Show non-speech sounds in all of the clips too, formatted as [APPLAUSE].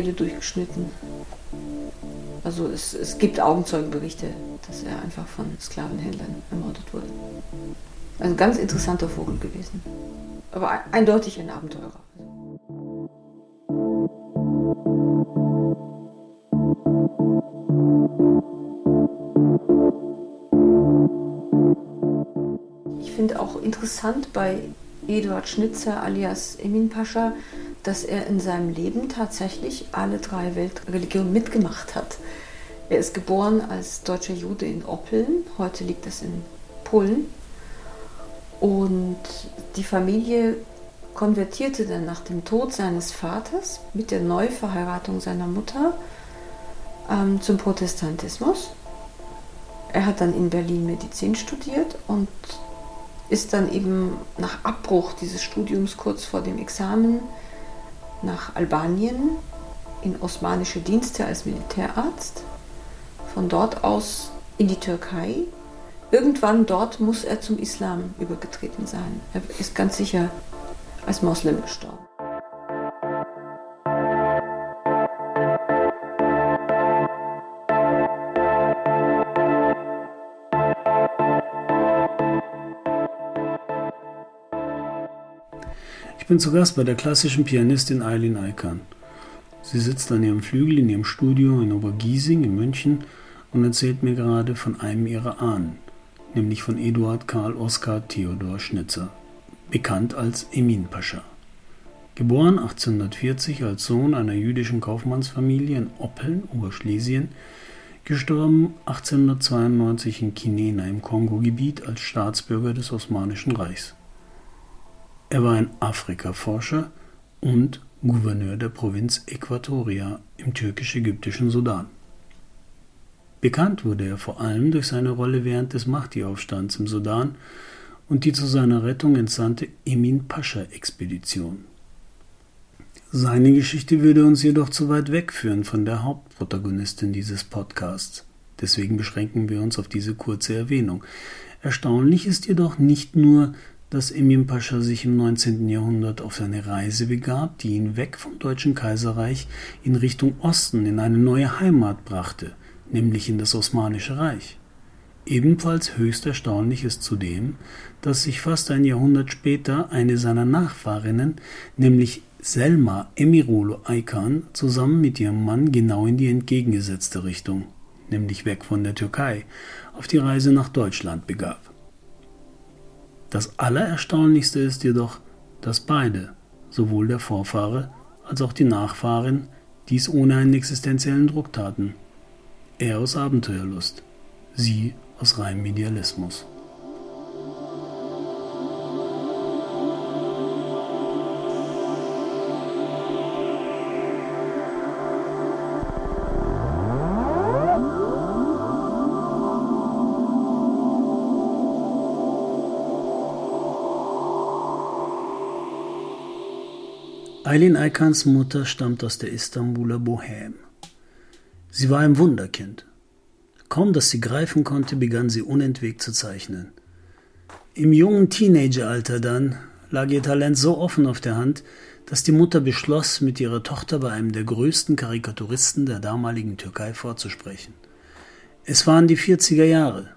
Kehle durchgeschnitten. Also es, es gibt Augenzeugenberichte, dass er einfach von Sklavenhändlern ermordet wurde. Ein ganz interessanter Vogel gewesen. Aber eindeutig ein Abenteurer. Ich finde auch interessant bei Eduard Schnitzer alias Emin Pascha, dass er in seinem Leben tatsächlich alle drei Weltreligionen mitgemacht hat. Er ist geboren als deutscher Jude in Oppeln, heute liegt das in Polen. Und die Familie konvertierte dann nach dem Tod seines Vaters mit der Neuverheiratung seiner Mutter ähm, zum Protestantismus. Er hat dann in Berlin Medizin studiert und ist dann eben nach Abbruch dieses Studiums kurz vor dem Examen nach Albanien in osmanische Dienste als Militärarzt, von dort aus in die Türkei. Irgendwann dort muss er zum Islam übergetreten sein. Er ist ganz sicher als Moslem gestorben. Bin zu Gast bei der klassischen Pianistin Eileen Eikan. Sie sitzt an ihrem Flügel in ihrem Studio in Obergiesing in München und erzählt mir gerade von einem ihrer Ahnen, nämlich von Eduard Karl Oskar Theodor Schnitzer, bekannt als Emin Pascha. Geboren 1840 als Sohn einer jüdischen Kaufmannsfamilie in Oppeln, Oberschlesien, gestorben 1892 in Kinena im Kongo-Gebiet als Staatsbürger des Osmanischen Reichs. Er war ein Afrikaforscher und Gouverneur der Provinz Äquatoria im türkisch-ägyptischen Sudan. Bekannt wurde er vor allem durch seine Rolle während des Mahdi-Aufstands im Sudan und die zu seiner Rettung entsandte Emin Pascha-Expedition. Seine Geschichte würde uns jedoch zu weit wegführen von der Hauptprotagonistin dieses Podcasts. Deswegen beschränken wir uns auf diese kurze Erwähnung. Erstaunlich ist jedoch nicht nur, dass Emin Pascha sich im 19. Jahrhundert auf eine Reise begab, die ihn weg vom Deutschen Kaiserreich in Richtung Osten in eine neue Heimat brachte, nämlich in das Osmanische Reich. Ebenfalls höchst erstaunlich ist zudem, dass sich fast ein Jahrhundert später eine seiner Nachfahrinnen, nämlich Selma Emirolo Aykan, zusammen mit ihrem Mann genau in die entgegengesetzte Richtung, nämlich weg von der Türkei, auf die Reise nach Deutschland begab. Das Allererstaunlichste ist jedoch, dass beide, sowohl der Vorfahre als auch die Nachfahrin, dies ohne einen existenziellen Druck taten. Er aus Abenteuerlust, sie aus reinem Idealismus. Eileen Eikans Mutter stammt aus der Istanbuler Bohème. Sie war ein Wunderkind. Kaum dass sie greifen konnte, begann sie unentwegt zu zeichnen. Im jungen Teenageralter dann lag ihr Talent so offen auf der Hand, dass die Mutter beschloss, mit ihrer Tochter bei einem der größten Karikaturisten der damaligen Türkei vorzusprechen. Es waren die 40er Jahre.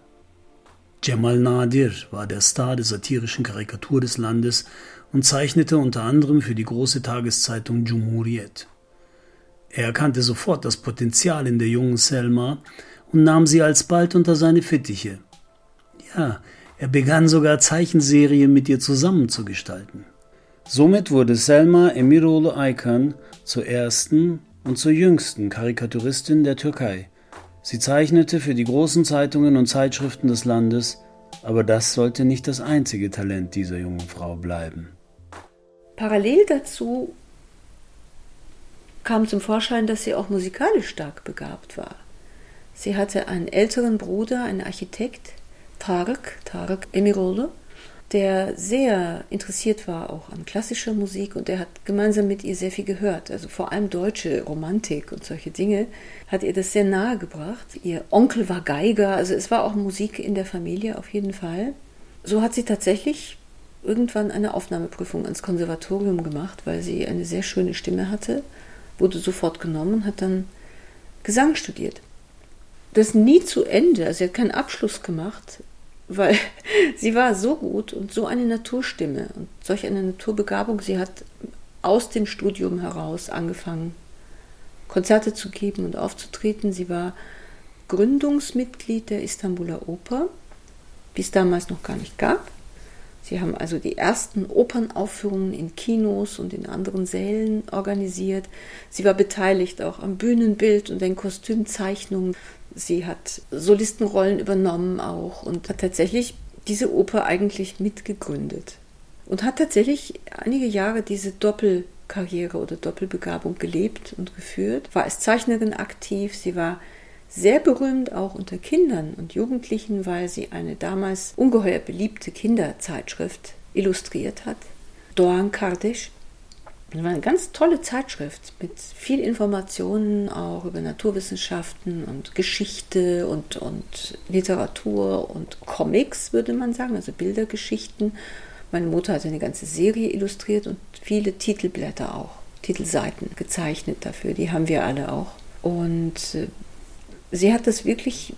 Cemal Nadir war der Star der satirischen Karikatur des Landes und zeichnete unter anderem für die große Tageszeitung Cumhuriyet. Er erkannte sofort das Potenzial in der jungen Selma und nahm sie alsbald unter seine Fittiche. Ja, er begann sogar Zeichenserien mit ihr zusammen zu gestalten. Somit wurde Selma Emirolu Aykan zur ersten und zur jüngsten Karikaturistin der Türkei. Sie zeichnete für die großen Zeitungen und Zeitschriften des Landes, aber das sollte nicht das einzige Talent dieser jungen Frau bleiben. Parallel dazu kam zum Vorschein, dass sie auch musikalisch stark begabt war. Sie hatte einen älteren Bruder, einen Architekt, Tarık, Tarık Emirolu, der sehr interessiert war auch an klassischer Musik und er hat gemeinsam mit ihr sehr viel gehört. Also vor allem deutsche Romantik und solche Dinge hat ihr das sehr nahe gebracht. Ihr Onkel war Geiger, also es war auch Musik in der Familie auf jeden Fall. So hat sie tatsächlich irgendwann eine Aufnahmeprüfung ans Konservatorium gemacht, weil sie eine sehr schöne Stimme hatte, wurde sofort genommen und hat dann Gesang studiert. Das nie zu Ende, also sie hat keinen Abschluss gemacht, weil [LAUGHS] sie war so gut und so eine Naturstimme und solch eine Naturbegabung. Sie hat aus dem Studium heraus angefangen, Konzerte zu geben und aufzutreten. Sie war Gründungsmitglied der Istanbuler Oper, die es damals noch gar nicht gab. Sie haben also die ersten Opernaufführungen in Kinos und in anderen Sälen organisiert. Sie war beteiligt auch am Bühnenbild und den Kostümzeichnungen. Sie hat Solistenrollen übernommen auch und hat tatsächlich diese Oper eigentlich mitgegründet. Und hat tatsächlich einige Jahre diese Doppelkarriere oder Doppelbegabung gelebt und geführt. War als Zeichnerin aktiv. Sie war sehr berühmt auch unter Kindern und Jugendlichen, weil sie eine damals ungeheuer beliebte Kinderzeitschrift illustriert hat. Doğan Kardeş. Das war eine ganz tolle Zeitschrift mit viel Informationen auch über Naturwissenschaften und Geschichte und, und Literatur und Comics, würde man sagen, also Bildergeschichten. Meine Mutter hat eine ganze Serie illustriert und viele Titelblätter auch, Titelseiten gezeichnet dafür. Die haben wir alle auch. Und äh, sie hat das wirklich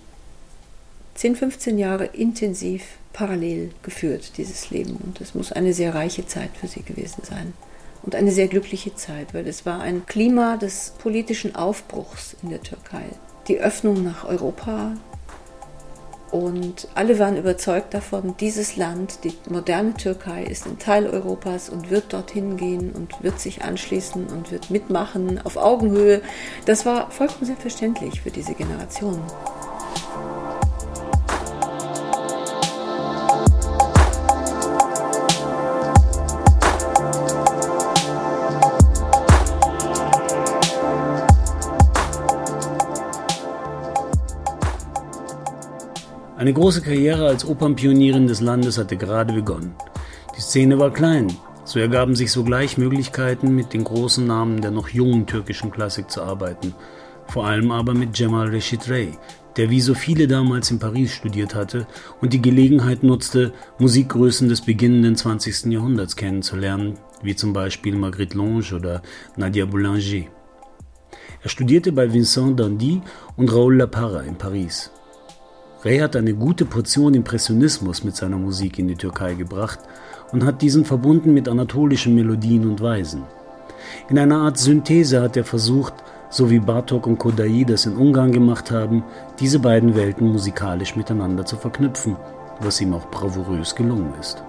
10, 15 Jahre intensiv parallel geführt, dieses Leben. Und es muss eine sehr reiche Zeit für sie gewesen sein. Und eine sehr glückliche Zeit, weil es war ein Klima des politischen Aufbruchs in der Türkei. Die Öffnung nach Europa. Und alle waren überzeugt davon, dieses Land, die moderne Türkei, ist ein Teil Europas und wird dorthin gehen und wird sich anschließen und wird mitmachen auf Augenhöhe. Das war vollkommen selbstverständlich für diese Generation. Eine große Karriere als Opernpionierin des Landes hatte gerade begonnen. Die Szene war klein, so ergaben sich sogleich Möglichkeiten, mit den großen Namen der noch jungen türkischen Klassik zu arbeiten. Vor allem aber mit Cemal Reşit Rey, der wie so viele damals in Paris studiert hatte und die Gelegenheit nutzte, Musikgrößen des beginnenden 20. Jahrhunderts kennenzulernen, wie zum Beispiel Marguerite Lange oder Nadia Boulanger. Er studierte bei Vincent Dandy und Raoul Laparra in Paris. Ray hat eine gute Portion Impressionismus mit seiner Musik in die Türkei gebracht und hat diesen verbunden mit anatolischen Melodien und Weisen. In einer Art Synthese hat er versucht, so wie Bartok und Kodai das in Ungarn gemacht haben, diese beiden Welten musikalisch miteinander zu verknüpfen, was ihm auch bravourös gelungen ist.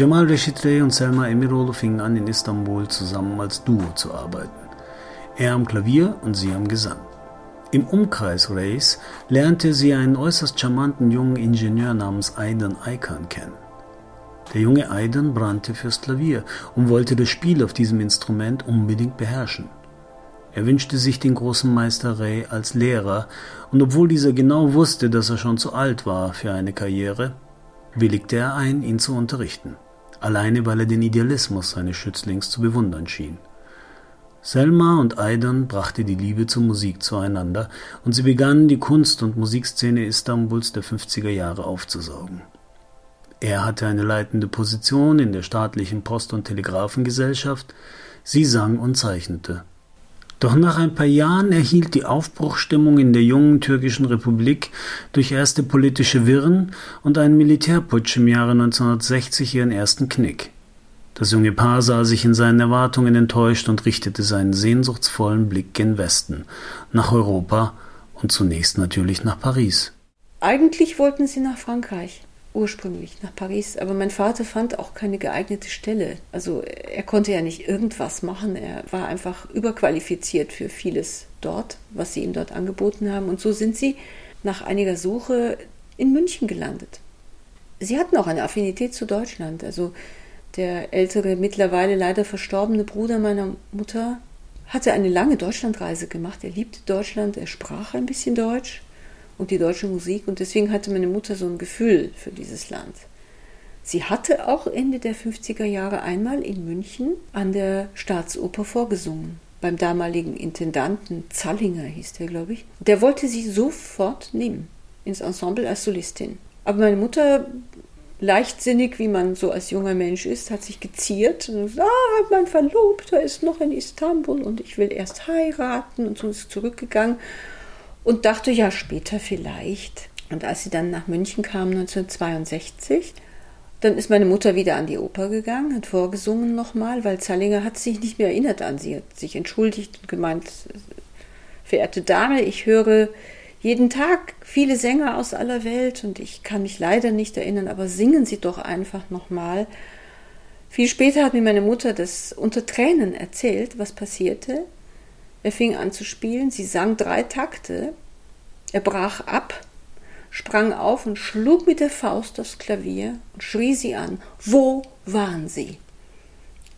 Cemal Reşit Rey und Selma Emiroğlu fingen an, in Istanbul zusammen als Duo zu arbeiten. Er am Klavier und sie am Gesang. Im Umkreis Reys lernte sie einen äußerst charmanten jungen Ingenieur namens Aydın Aykan kennen. Der junge Aydın brannte fürs Klavier und wollte das Spiel auf diesem Instrument unbedingt beherrschen. Er wünschte sich den großen Meister Ray als Lehrer, und obwohl dieser genau wusste, dass er schon zu alt war für eine Karriere, willigte er ein, ihn zu unterrichten alleine weil er den Idealismus seines Schützlings zu bewundern schien. Selma und Aydan brachte die Liebe zur Musik zueinander und sie begannen die Kunst- und Musikszene Istanbuls der 50er Jahre aufzusaugen. Er hatte eine leitende Position in der staatlichen Post- und Telegrafengesellschaft, sie sang und zeichnete. Doch nach ein paar Jahren erhielt die Aufbruchstimmung in der jungen türkischen Republik durch erste politische Wirren und einen Militärputsch im Jahre 1960 ihren ersten Knick. Das junge Paar sah sich in seinen Erwartungen enttäuscht und richtete seinen sehnsuchtsvollen Blick gen Westen, nach Europa und zunächst natürlich nach Paris. Eigentlich wollten sie nach Frankreich ursprünglich nach Paris, aber mein Vater fand auch keine geeignete Stelle. Also er konnte ja nicht irgendwas machen, er war einfach überqualifiziert für vieles dort, was sie ihm dort angeboten haben. Und so sind sie nach einiger Suche in München gelandet. Sie hatten auch eine Affinität zu Deutschland. Also der ältere, mittlerweile leider verstorbene Bruder meiner Mutter hatte eine lange Deutschlandreise gemacht. Er liebte Deutschland, er sprach ein bisschen Deutsch und die deutsche Musik und deswegen hatte meine Mutter so ein Gefühl für dieses Land. Sie hatte auch Ende der 50er Jahre einmal in München an der Staatsoper vorgesungen. Beim damaligen Intendanten Zallinger hieß der, glaube ich. Der wollte sie sofort nehmen ins Ensemble als Solistin. Aber meine Mutter, leichtsinnig, wie man so als junger Mensch ist, hat sich geziert und gesagt, ah, mein Verlobter ist noch in Istanbul und ich will erst heiraten und so ist zurückgegangen und dachte, ja, später vielleicht. Und als sie dann nach München kam 1962, dann ist meine Mutter wieder an die Oper gegangen, hat vorgesungen nochmal, weil Zallinger hat sich nicht mehr erinnert an sie, hat sich entschuldigt und gemeint, verehrte Dame, ich höre jeden Tag viele Sänger aus aller Welt und ich kann mich leider nicht erinnern, aber singen Sie doch einfach nochmal. Viel später hat mir meine Mutter das unter Tränen erzählt, was passierte. Er fing an zu spielen, sie sang drei Takte, er brach ab sprang auf und schlug mit der Faust aufs Klavier und schrie sie an. Wo waren sie?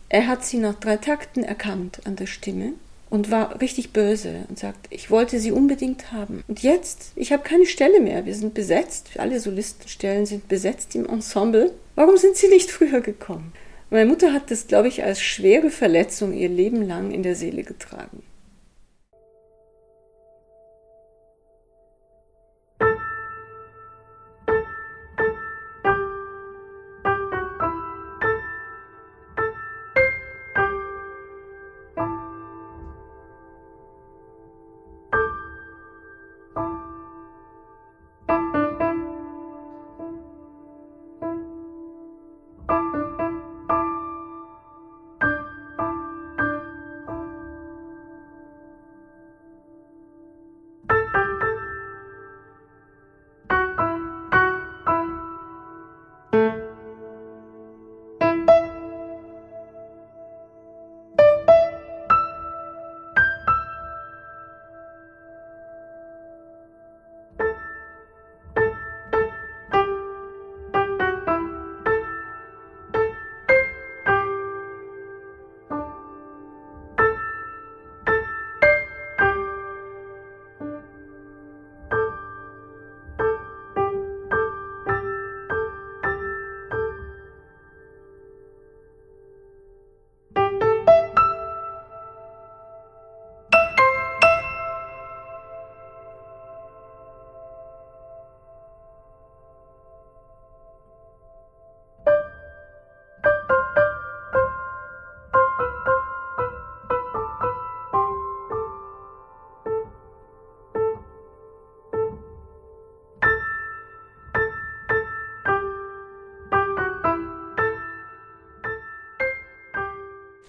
Er hat sie nach drei Takten erkannt an der Stimme und war richtig böse und sagt, ich wollte sie unbedingt haben. Und jetzt, ich habe keine Stelle mehr, wir sind besetzt, alle Solistenstellen sind besetzt im Ensemble. Warum sind sie nicht früher gekommen? Meine Mutter hat das, glaube ich, als schwere Verletzung ihr Leben lang in der Seele getragen.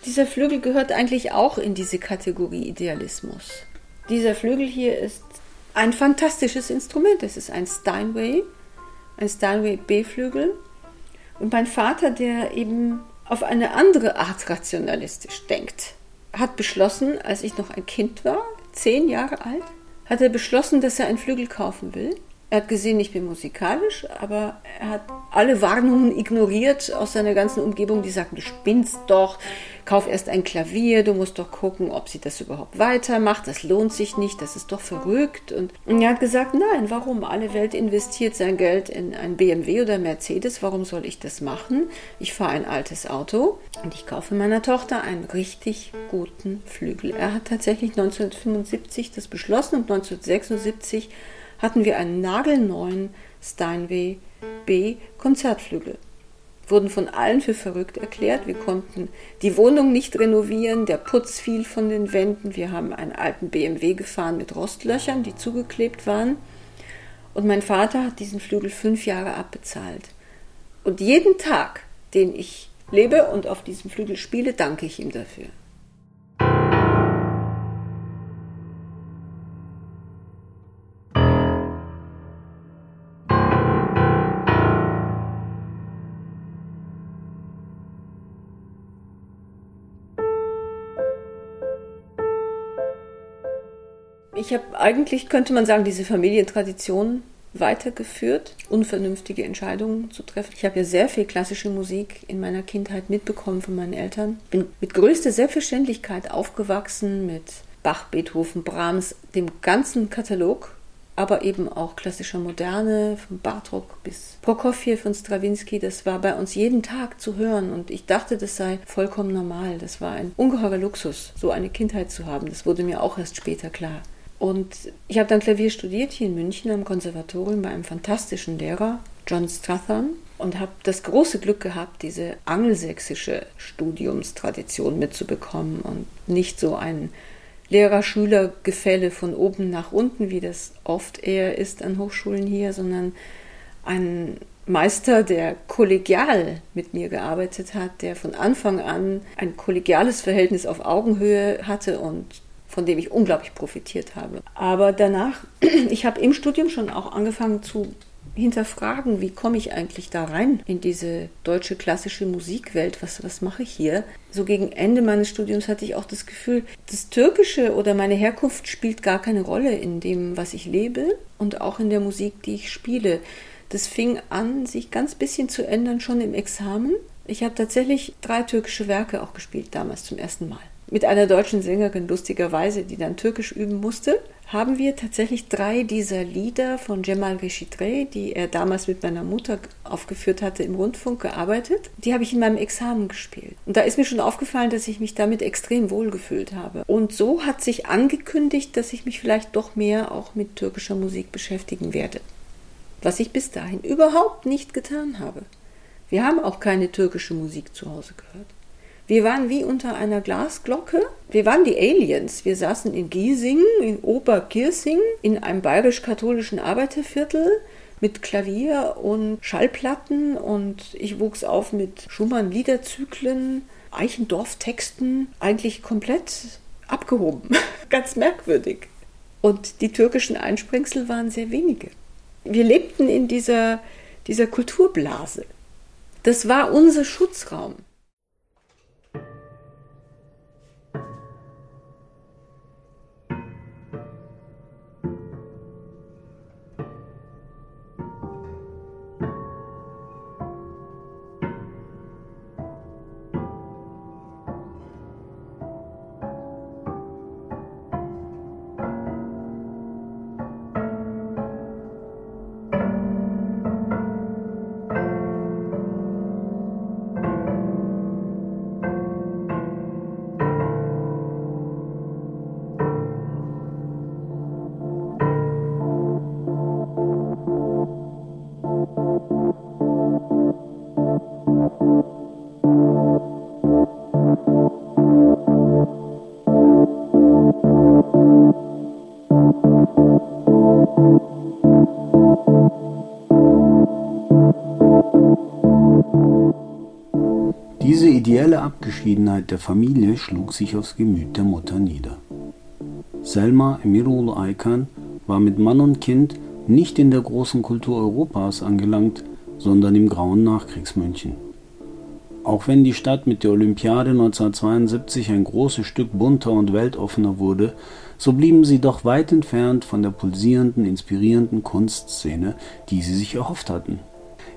Dieser Flügel gehört eigentlich auch in diese Kategorie Idealismus. Dieser Flügel hier ist ein fantastisches Instrument. Es ist ein Steinway, ein Steinway B-Flügel. Und mein Vater, der eben auf eine andere Art rationalistisch denkt, hat beschlossen, als ich noch ein Kind war, zehn Jahre alt, hat er beschlossen, dass er einen Flügel kaufen will. Er hat gesehen, ich bin musikalisch, aber er hat alle Warnungen ignoriert aus seiner ganzen Umgebung, die sagten, du spinnst doch, kauf erst ein Klavier, du musst doch gucken, ob sie das überhaupt weitermacht, das lohnt sich nicht, das ist doch verrückt. Und, er hat gesagt, nein, warum? Alle Welt investiert sein Geld in ein BMW oder Mercedes, warum soll ich das machen? Ich fahre ein altes Auto und ich kaufe meiner Tochter einen richtig guten Flügel. Er hat tatsächlich 1975 das beschlossen und 1976 hatten wir einen nagelneuen Steinway B Konzertflügel wurden von allen für verrückt erklärt. Wir konnten die Wohnung nicht renovieren, der Putz fiel von den Wänden. Wir haben einen alten BMW gefahren mit Rostlöchern, die zugeklebt waren. Und mein Vater hat diesen Flügel fünf Jahre abbezahlt. Und jeden Tag, den ich lebe und auf diesem Flügel spiele, danke ich ihm dafür. Ich habe eigentlich, könnte man sagen, diese Familientradition weitergeführt, unvernünftige Entscheidungen zu treffen. Ich habe ja sehr viel klassische Musik in meiner Kindheit mitbekommen von meinen Eltern. Bin mit größter Selbstverständlichkeit aufgewachsen mit Bach, Beethoven, Brahms, dem ganzen Katalog, aber eben auch klassischer Moderne, von Bartok bis Prokofjew von Stravinsky. Das war bei uns jeden Tag zu hören und ich dachte, das sei vollkommen normal. Das war ein ungeheurer Luxus, so eine Kindheit zu haben. Das wurde mir auch erst später klar. Und ich habe dann Klavier studiert hier in München am Konservatorium bei einem fantastischen Lehrer, John Strathern, und habe das große Glück gehabt, diese angelsächsische Studiumstradition mitzubekommen und nicht so ein Lehrer-Schüler-Gefälle von oben nach unten, wie das oft eher ist an Hochschulen hier, sondern ein Meister, der kollegial mit mir gearbeitet hat, der von Anfang an ein kollegiales Verhältnis auf Augenhöhe hatte und von dem ich unglaublich profitiert habe. Aber danach, [CLEARS THROAT] ich habe im Studium schon auch angefangen zu hinterfragen, wie komme ich eigentlich da rein in diese deutsche klassische Musikwelt? Was, was mache ich hier? So gegen Ende meines Studiums hatte ich auch das Gefühl, das Türkische oder meine Herkunft spielt gar keine Rolle in dem, was ich lebe und auch in der Musik, die ich spiele. Das fing an, sich ganz bisschen zu ändern schon im Examen. Ich habe tatsächlich drei türkische Werke auch gespielt, damals zum ersten Mal mit einer deutschen Sängerin lustigerweise, die dann Türkisch üben musste, haben wir tatsächlich drei dieser Lieder von Cemal Reşitre, die er damals mit meiner Mutter aufgeführt hatte im Rundfunk, gearbeitet. Die habe ich in meinem Examen gespielt. Und da ist mir schon aufgefallen, dass ich mich damit extrem wohl gefühlt habe. Und so hat sich angekündigt, dass ich mich vielleicht doch mehr auch mit türkischer Musik beschäftigen werde. Was ich bis dahin überhaupt nicht getan habe. Wir haben auch keine türkische Musik zu Hause gehört. Wir waren wie unter einer Glasglocke. Wir waren die Aliens. Wir saßen in Giesing, in Oberkirsing, in einem bayerisch-katholischen Arbeiterviertel mit Klavier und Schallplatten und ich wuchs auf mit Schumann-Liederzyklen, Eichendorff-Texten, eigentlich komplett abgehoben. [LAUGHS] Ganz merkwürdig. Und die türkischen Einsprengsel waren sehr wenige. Wir lebten in dieser, dieser Kulturblase. Das war unser Schutzraum. Ideelle Abgeschiedenheit der Familie schlug sich aufs Gemüt der Mutter nieder. Selma Emirul Aykan war mit Mann und Kind nicht in der großen Kultur Europas angelangt, sondern im grauen Nachkriegsmünchen. Auch wenn die Stadt mit der Olympiade 1972 ein großes Stück bunter und weltoffener wurde, so blieben sie doch weit entfernt von der pulsierenden, inspirierenden Kunstszene, die sie sich erhofft hatten.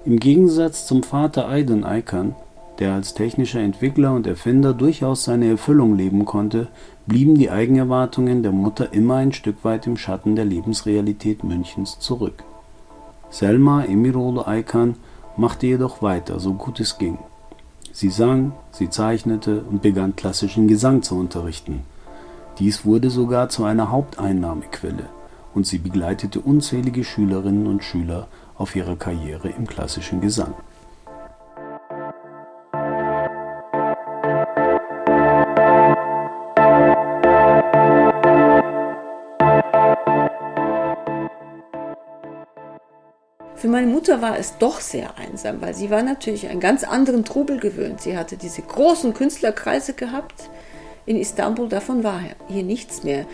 Im Gegensatz zum Vater Aydın Aykan, der als technischer Entwickler und Erfinder durchaus seine Erfüllung leben konnte, blieben die Eigenerwartungen der Mutter immer ein Stück weit im Schatten der Lebensrealität Münchens zurück. Selma Emirolu Aykan machte jedoch weiter, so gut es ging. Sie sang, sie zeichnete und begann klassischen Gesang zu unterrichten. Dies wurde sogar zu einer Haupteinnahmequelle und sie begleitete unzählige Schülerinnen und Schüler auf ihrer Karriere im klassischen Gesang. Meine Mutter war es doch sehr einsam, weil sie war natürlich einen ganz anderen Trubel gewöhnt. Sie hatte diese großen Künstlerkreise gehabt in Istanbul, davon war hier nichts mehr.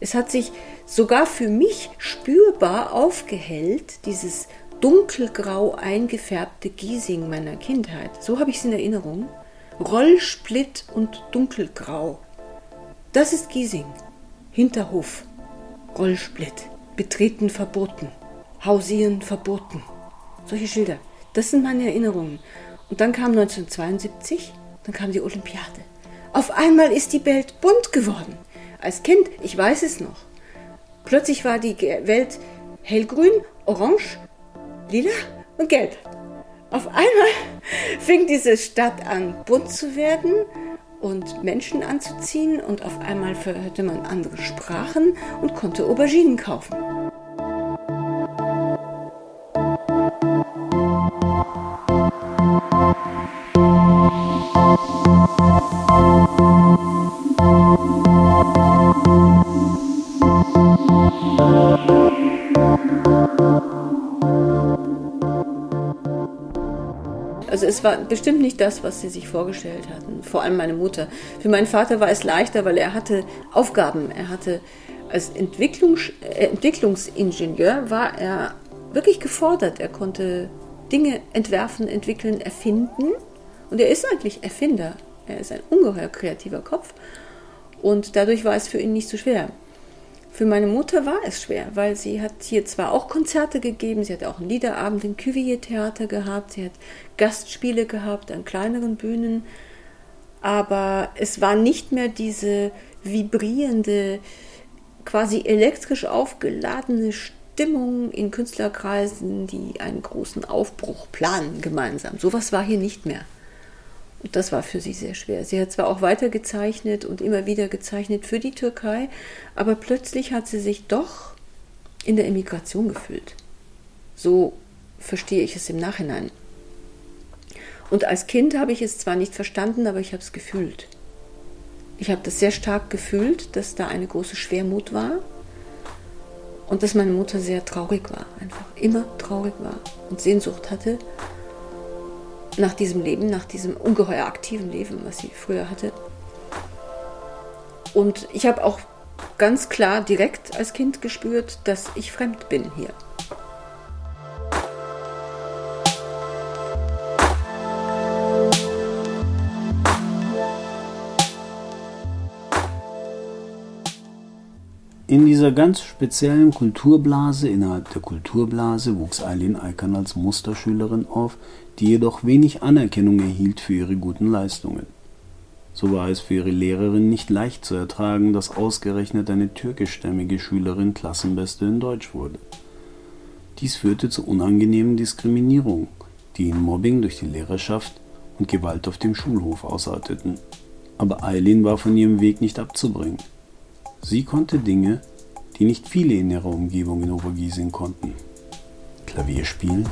Es hat sich sogar für mich spürbar aufgehellt, dieses dunkelgrau eingefärbte Giesing meiner Kindheit. So habe ich es in Erinnerung. Rollsplit und dunkelgrau. Das ist Giesing. Hinterhof. Rollsplit. Betreten verboten. Hausieren verboten. Solche Schilder. Das sind meine Erinnerungen. Und dann kam 1972, dann kam die Olympiade. Auf einmal ist die Welt bunt geworden. Als Kind, ich weiß es noch. Plötzlich war die Welt hellgrün, orange, lila und gelb. Auf einmal [LAUGHS] fing diese Stadt an, bunt zu werden und Menschen anzuziehen und auf einmal hörte man andere Sprachen und konnte Auberginen kaufen. Es war bestimmt nicht das, was sie sich vorgestellt hatten. Vor allem meine Mutter. Für meinen Vater war es leichter, weil er hatte Aufgaben. Er hatte als Entwicklungs äh, Entwicklungsingenieur war er wirklich gefordert. Er konnte Dinge entwerfen, entwickeln, erfinden. Und er ist eigentlich Erfinder. Er ist ein ungeheuer kreativer Kopf. Und dadurch war es für ihn nicht so schwer. Für meine Mutter war es schwer, weil sie hat hier zwar auch Konzerte gegeben, sie hat auch einen Liederabend im Cuvier-Theater gehabt, sie hat Gastspiele gehabt an kleineren Bühnen, aber es war nicht mehr diese vibrierende, quasi elektrisch aufgeladene Stimmung in Künstlerkreisen, die einen großen Aufbruch planen gemeinsam. Sowas war hier nicht mehr. Und das war für sie sehr schwer. Sie hat zwar auch weiter gezeichnet und immer wieder gezeichnet für die Türkei, aber plötzlich hat sie sich doch in der Emigration gefühlt. So verstehe ich es im Nachhinein. Und als Kind habe ich es zwar nicht verstanden, aber ich habe es gefühlt. Ich habe das sehr stark gefühlt, dass da eine große Schwermut war und dass meine Mutter sehr traurig war, einfach immer traurig war und Sehnsucht hatte nach diesem Leben, nach diesem ungeheuer aktiven Leben, was sie früher hatte. Und ich habe auch ganz klar direkt als Kind gespürt, dass ich fremd bin hier. In dieser ganz speziellen Kulturblase innerhalb der Kulturblase wuchs Eileen Eikern als Musterschülerin auf, die jedoch wenig Anerkennung erhielt für ihre guten Leistungen. So war es für ihre Lehrerin nicht leicht zu ertragen, dass ausgerechnet eine türkischstämmige Schülerin Klassenbeste in Deutsch wurde. Dies führte zu unangenehmen Diskriminierungen, die in Mobbing durch die Lehrerschaft und Gewalt auf dem Schulhof ausarteten. Aber Eileen war von ihrem Weg nicht abzubringen. Sie konnte Dinge, die nicht viele in ihrer Umgebung in Obergiesing konnten. Klavier spielen,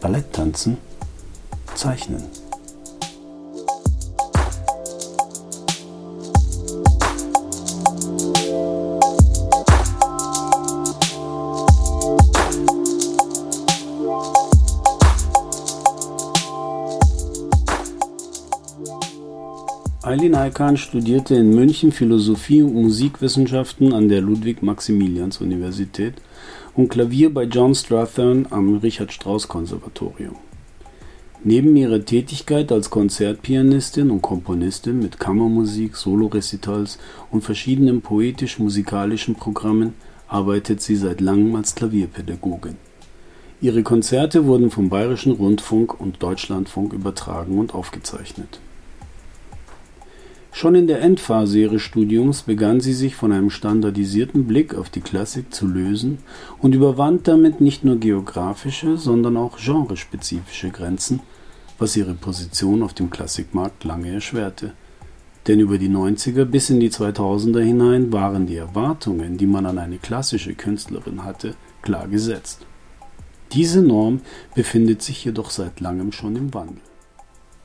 Ballett tanzen, zeichnen. Eileen Aykan studierte in München Philosophie und Musikwissenschaften an der Ludwig-Maximilians-Universität und Klavier bei John Strathern am Richard Strauss Konservatorium. Neben ihrer Tätigkeit als Konzertpianistin und Komponistin mit Kammermusik, Solorecitals und verschiedenen poetisch-musikalischen Programmen arbeitet sie seit langem als Klavierpädagogin. Ihre Konzerte wurden vom Bayerischen Rundfunk und Deutschlandfunk übertragen und aufgezeichnet Schon in der Endphase ihres Studiums begann sie sich von einem standardisierten Blick auf die Klassik zu lösen und überwand damit nicht nur geografische, sondern auch genrespezifische Grenzen, was ihre Position auf dem Klassikmarkt lange erschwerte. Denn über die 90er bis in die 2000er hinein waren die Erwartungen, die man an eine klassische Künstlerin hatte, klar gesetzt. Diese Norm befindet sich jedoch seit langem schon im Wandel.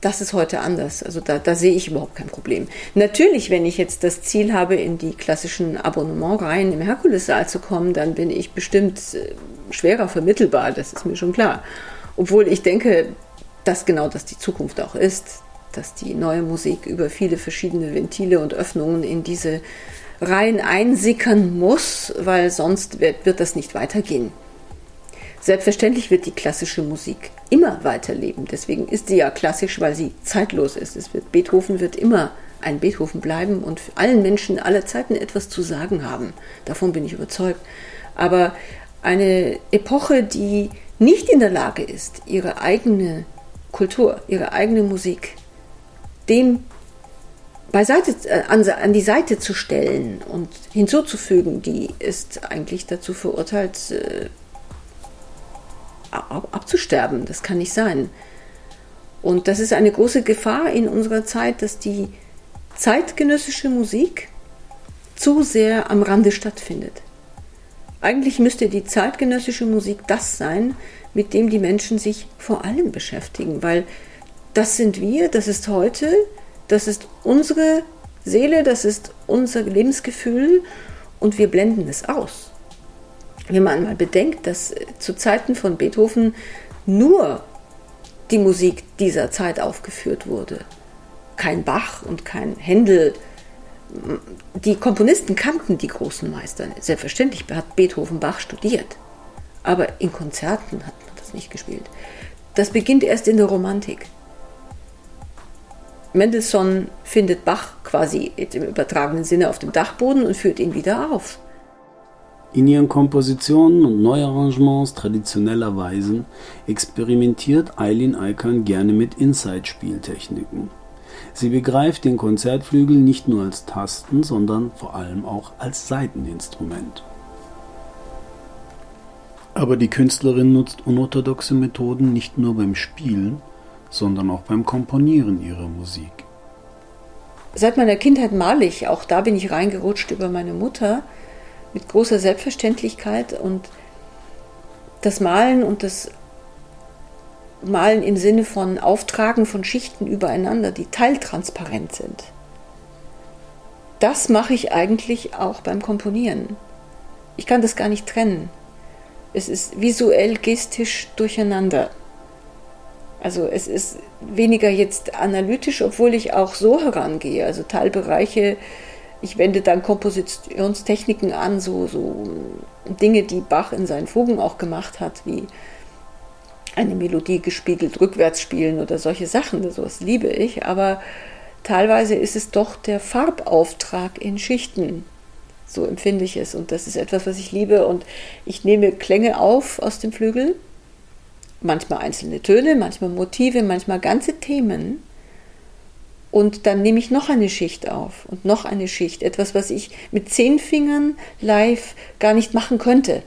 Das ist heute anders. Also da, da sehe ich überhaupt kein Problem. Natürlich, wenn ich jetzt das Ziel habe, in die klassischen Abonnementreihen im Herkulessaal zu kommen, dann bin ich bestimmt äh, schwerer vermittelbar. Das ist mir schon klar. Obwohl ich denke, dass genau das die Zukunft auch ist, dass die neue Musik über viele verschiedene Ventile und Öffnungen in diese Reihen einsickern muss, weil sonst wird, wird das nicht weitergehen. Selbstverständlich wird die klassische Musik immer weiterleben. Deswegen ist sie ja klassisch, weil sie zeitlos ist. Es wird, Beethoven wird immer ein Beethoven bleiben und allen Menschen aller Zeiten etwas zu sagen haben. Davon bin ich überzeugt. Aber eine Epoche, die nicht in der Lage ist, ihre eigene Kultur, ihre eigene Musik dem beiseite, äh, an, an die Seite zu stellen und hinzuzufügen, die ist eigentlich dazu verurteilt, äh, abzusterben. Das kann nicht sein. Und das ist eine große Gefahr in unserer Zeit, dass die zeitgenössische Musik zu sehr am Rande stattfindet. Eigentlich müsste die zeitgenössische Musik das sein, mit dem die Menschen sich vor allem beschäftigen, weil das sind wir, das ist heute, das ist unsere Seele, das ist unser Lebensgefühl und wir blenden es aus. Wenn man einmal bedenkt, dass zu Zeiten von Beethoven nur die Musik dieser Zeit aufgeführt wurde, kein Bach und kein Händel, die Komponisten kannten die großen Meister. Selbstverständlich hat Beethoven Bach studiert, aber in Konzerten hat man das nicht gespielt. Das beginnt erst in der Romantik. Mendelssohn findet Bach quasi im übertragenen Sinne auf dem Dachboden und führt ihn wieder auf. In ihren Kompositionen und Neuarrangements traditioneller Weisen experimentiert Eileen Eikern gerne mit Inside-Spieltechniken. Sie begreift den Konzertflügel nicht nur als Tasten, sondern vor allem auch als Saiteninstrument. Aber die Künstlerin nutzt unorthodoxe Methoden nicht nur beim Spielen, sondern auch beim Komponieren ihrer Musik. Seit meiner Kindheit male ich, auch da bin ich reingerutscht über meine Mutter, mit großer Selbstverständlichkeit und das Malen und das Malen im Sinne von Auftragen von Schichten übereinander, die teiltransparent sind. Das mache ich eigentlich auch beim Komponieren. Ich kann das gar nicht trennen. Es ist visuell, gestisch durcheinander. Also es ist weniger jetzt analytisch, obwohl ich auch so herangehe. Also Teilbereiche, ich wende dann Kompositionstechniken an, so, so Dinge, die Bach in seinen Fugen auch gemacht hat, wie eine Melodie gespiegelt rückwärts spielen oder solche Sachen, sowas liebe ich, aber teilweise ist es doch der Farbauftrag in Schichten. So empfinde ich es. Und das ist etwas, was ich liebe. Und ich nehme Klänge auf aus dem Flügel, manchmal einzelne Töne, manchmal Motive, manchmal ganze Themen und dann nehme ich noch eine Schicht auf und noch eine Schicht, etwas, was ich mit zehn Fingern live gar nicht machen könnte.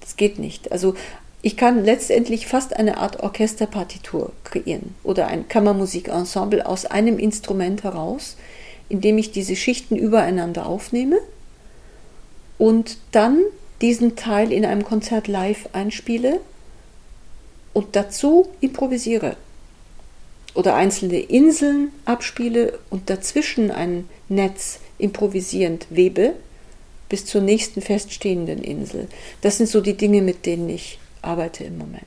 Das geht nicht. Also ich kann letztendlich fast eine Art Orchesterpartitur kreieren oder ein Kammermusikensemble aus einem Instrument heraus, indem ich diese Schichten übereinander aufnehme und dann diesen Teil in einem Konzert live einspiele und dazu improvisiere oder einzelne Inseln abspiele und dazwischen ein Netz improvisierend webe bis zur nächsten feststehenden Insel. Das sind so die Dinge, mit denen ich arbeite im Moment.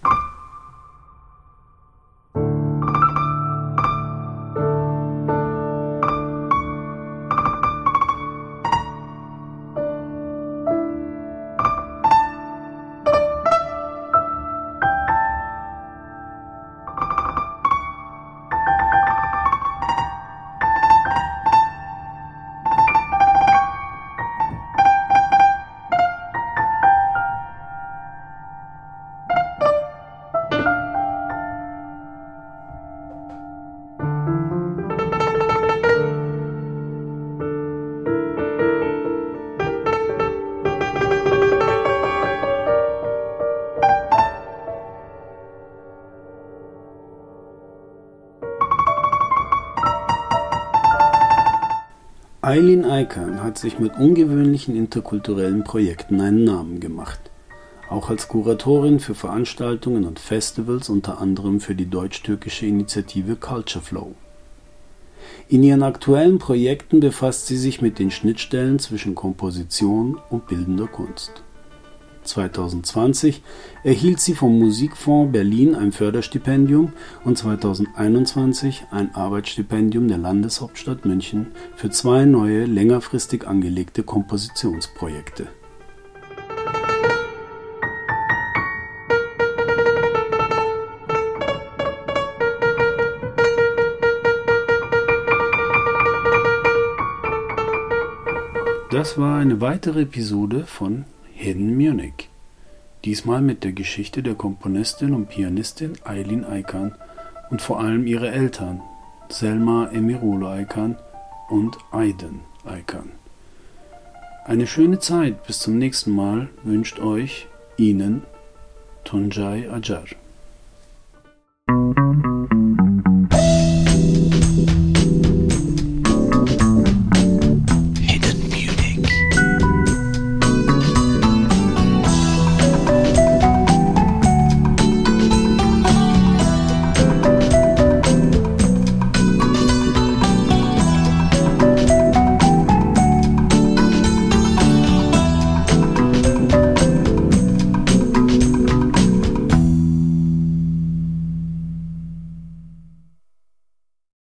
Eileen Eikern hat sich mit ungewöhnlichen interkulturellen Projekten einen Namen gemacht. Auch als Kuratorin für Veranstaltungen und Festivals unter anderem für die deutsch-türkische Initiative Culture Flow. In ihren aktuellen Projekten befasst sie sich mit den Schnittstellen zwischen Komposition und bildender Kunst 2020 erhielt sie vom Musikfonds Berlin ein Förderstipendium und 2021 ein Arbeitsstipendium der Landeshauptstadt München für zwei neue längerfristig angelegte Kompositionsprojekte. Das war eine weitere Episode von Hidden Munich. Diesmal mit der Geschichte der Komponistin und Pianistin Eileen Eikan und vor allem ihre Eltern, Selma Emirolo Eikan und Aiden Eikan. Eine schöne Zeit bis zum nächsten Mal wünscht euch Ihnen Tunjai Ajar.